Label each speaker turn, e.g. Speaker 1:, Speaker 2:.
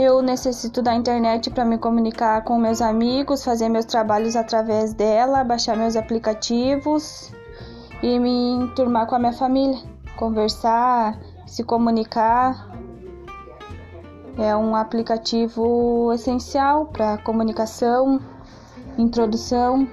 Speaker 1: Eu necessito da internet para me comunicar com meus amigos, fazer meus trabalhos através dela, baixar meus aplicativos e me enturmar com a minha família, conversar, se comunicar. É um aplicativo essencial para comunicação, introdução.